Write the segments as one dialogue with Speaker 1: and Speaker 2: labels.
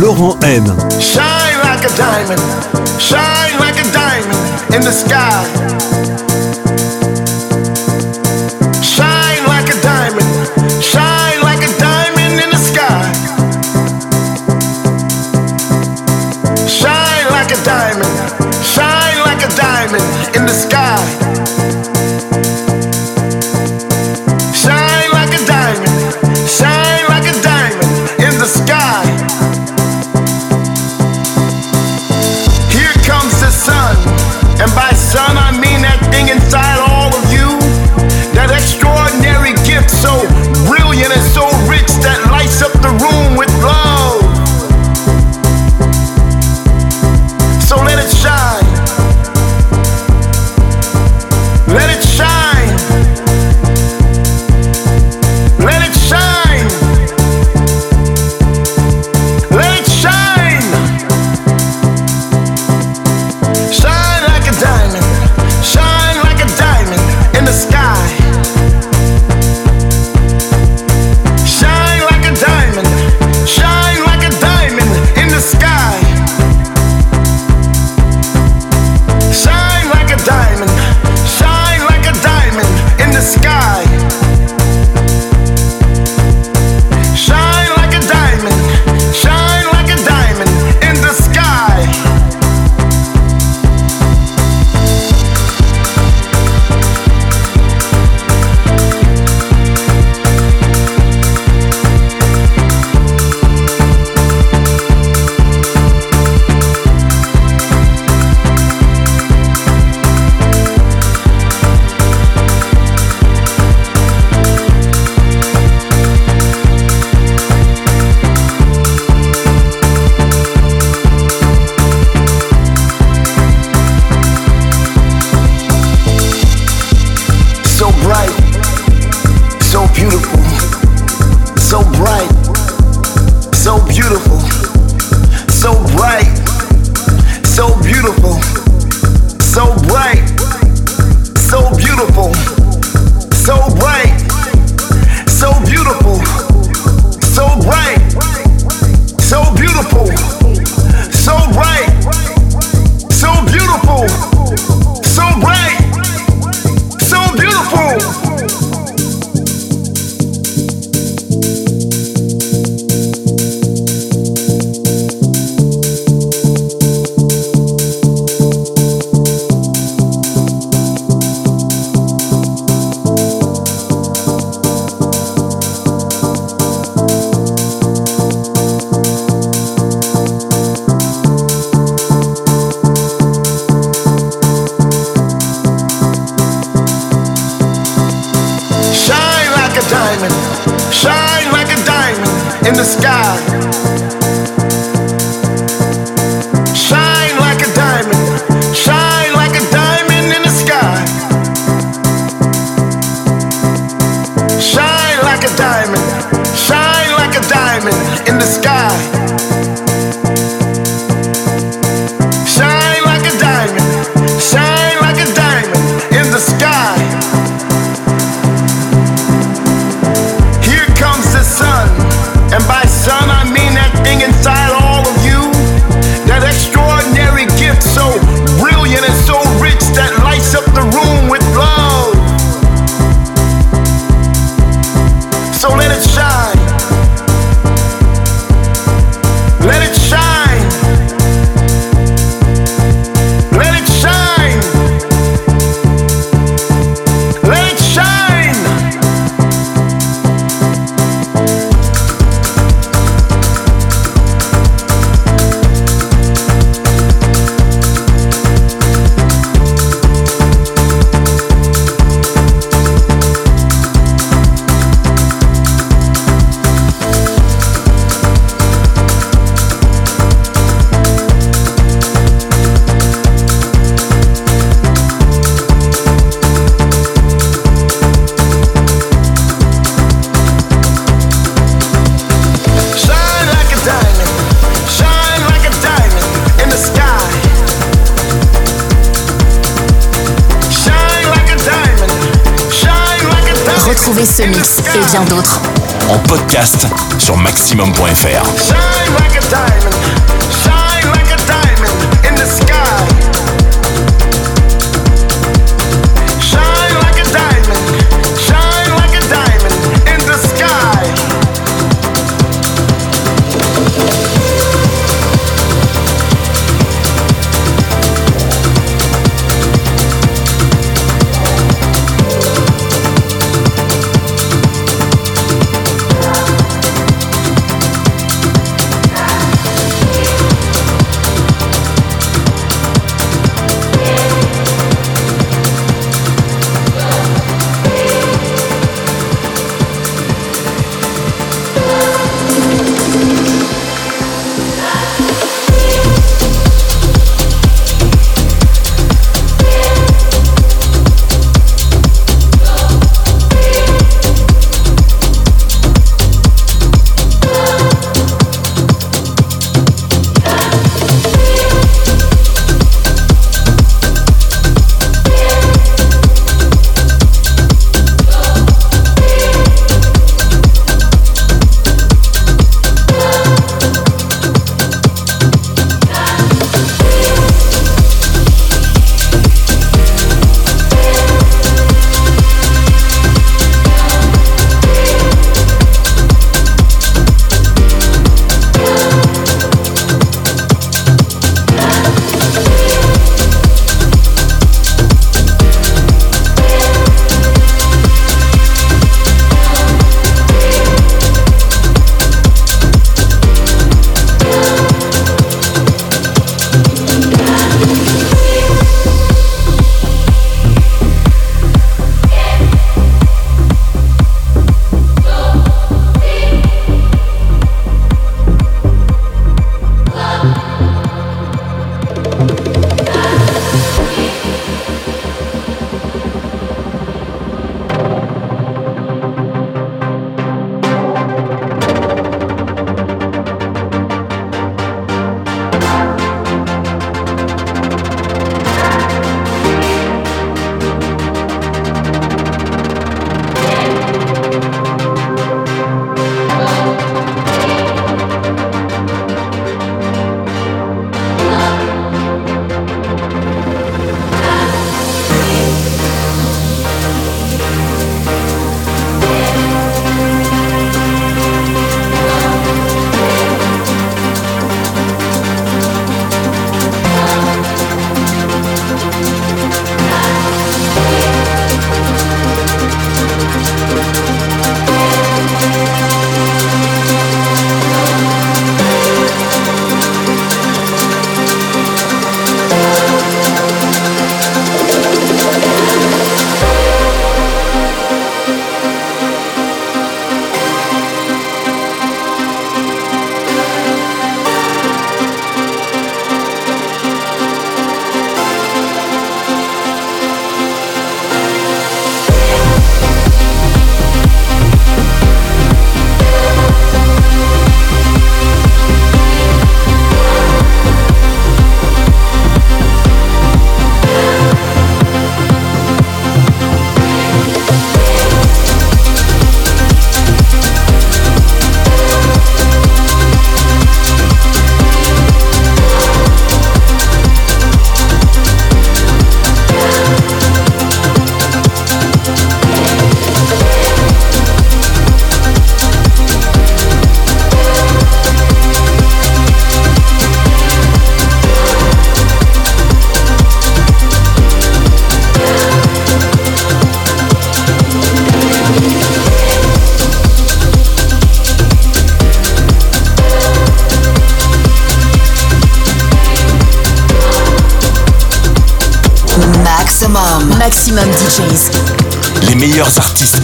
Speaker 1: Laurent M.
Speaker 2: Shine like a diamond, shine like a diamond in the sky.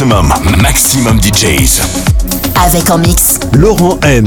Speaker 3: Maximum, maximum DJs.
Speaker 4: Avec en mix.
Speaker 1: Laurent N.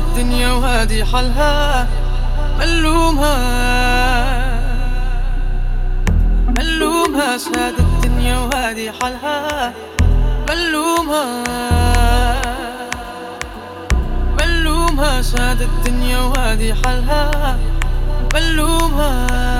Speaker 5: الدنيا وهادي حالها ملومها. ملومها ساد الدنيا وهادي حالها ملومها. ملومها ساد الدنيا وهادي حالها ملومها.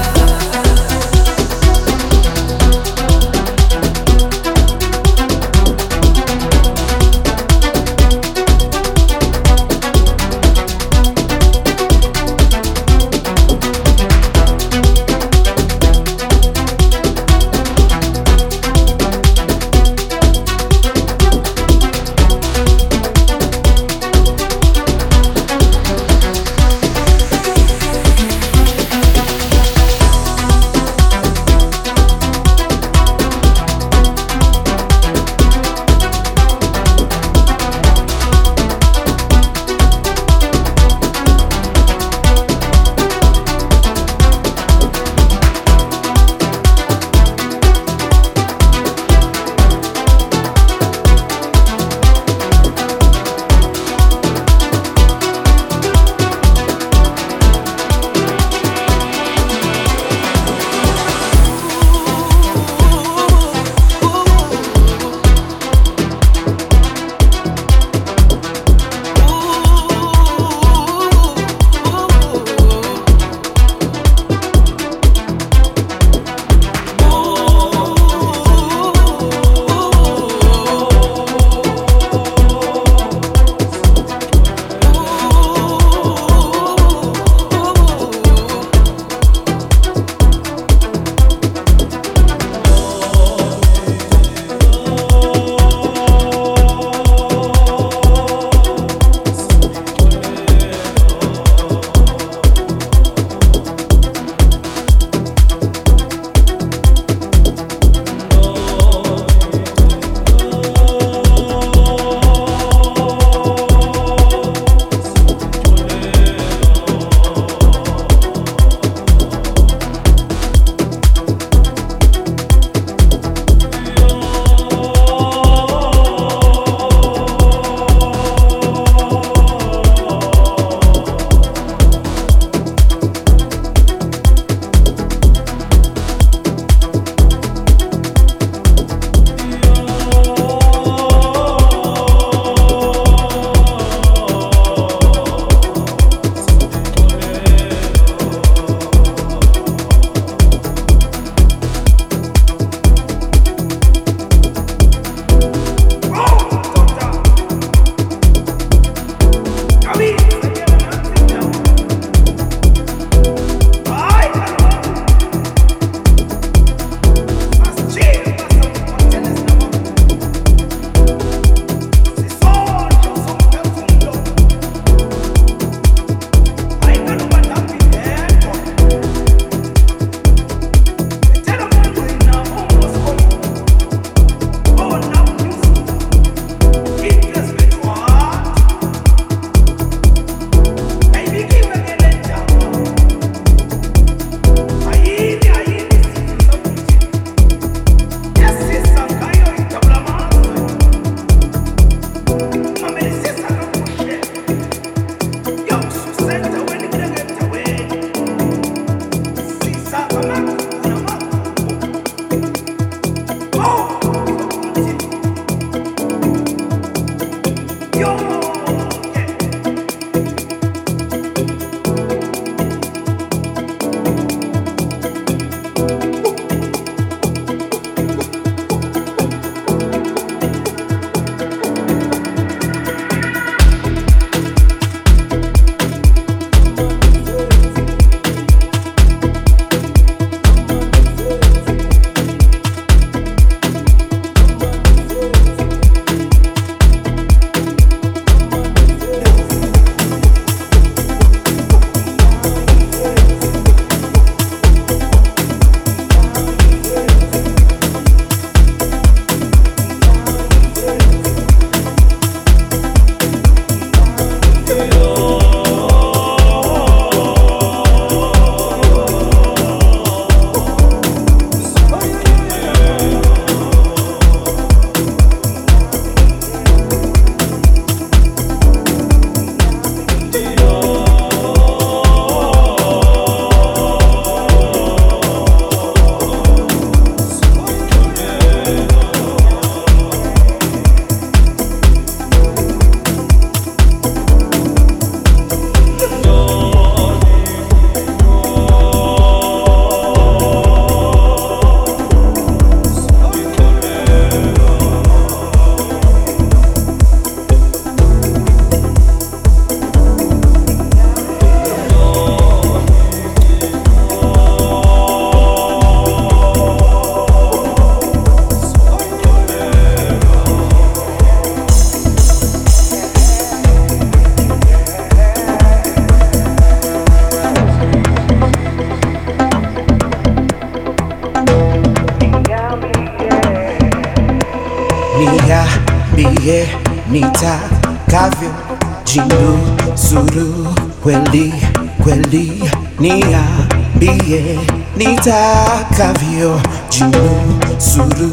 Speaker 2: Nitakavyo jinu suru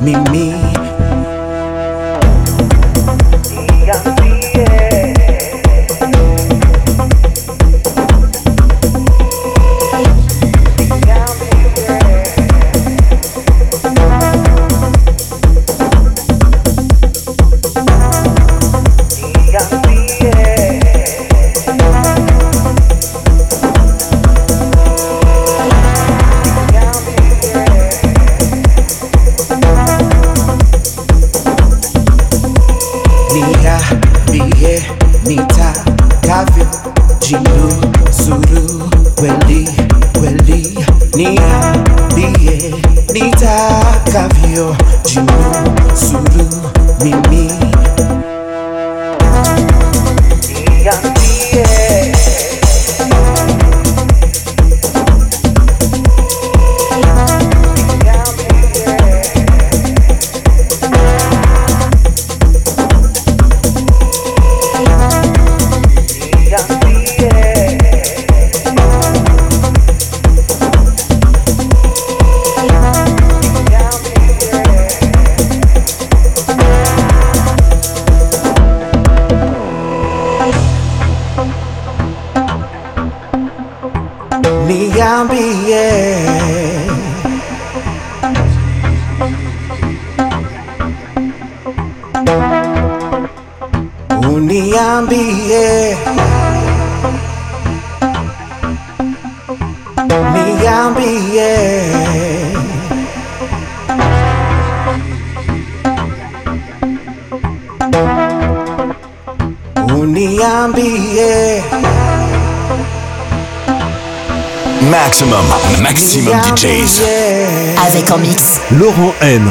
Speaker 2: mimi uniambie
Speaker 6: Maximum, maximum DJs.
Speaker 4: Avec en mix
Speaker 7: Laurent N.